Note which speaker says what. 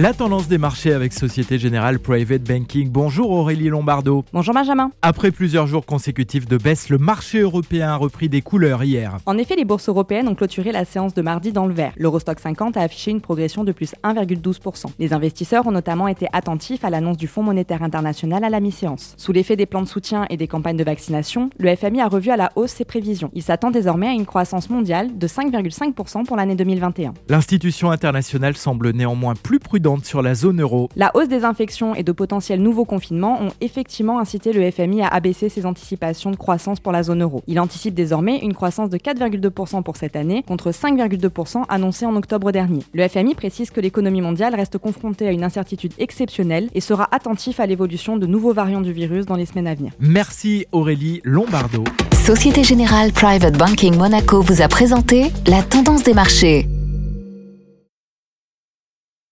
Speaker 1: La tendance des marchés avec Société Générale Private Banking. Bonjour Aurélie Lombardo.
Speaker 2: Bonjour Benjamin.
Speaker 1: Après plusieurs jours consécutifs de baisse, le marché européen a repris des couleurs hier.
Speaker 2: En effet, les bourses européennes ont clôturé la séance de mardi dans le vert. L'Eurostock 50 a affiché une progression de plus 1,12%. Les investisseurs ont notamment été attentifs à l'annonce du Fonds monétaire international à la mi-séance. Sous l'effet des plans de soutien et des campagnes de vaccination, le FMI a revu à la hausse ses prévisions. Il s'attend désormais à une croissance mondiale de 5,5% pour l'année 2021.
Speaker 1: L'institution internationale semble néanmoins plus prudente sur la zone euro.
Speaker 2: La hausse des infections et de potentiels nouveaux confinements ont effectivement incité le FMI à abaisser ses anticipations de croissance pour la zone euro. Il anticipe désormais une croissance de 4,2% pour cette année contre 5,2% annoncé en octobre dernier. Le FMI précise que l'économie mondiale reste confrontée à une incertitude exceptionnelle et sera attentif à l'évolution de nouveaux variants du virus dans les semaines à venir.
Speaker 1: Merci Aurélie Lombardo.
Speaker 3: Société Générale Private Banking Monaco vous a présenté la tendance des marchés.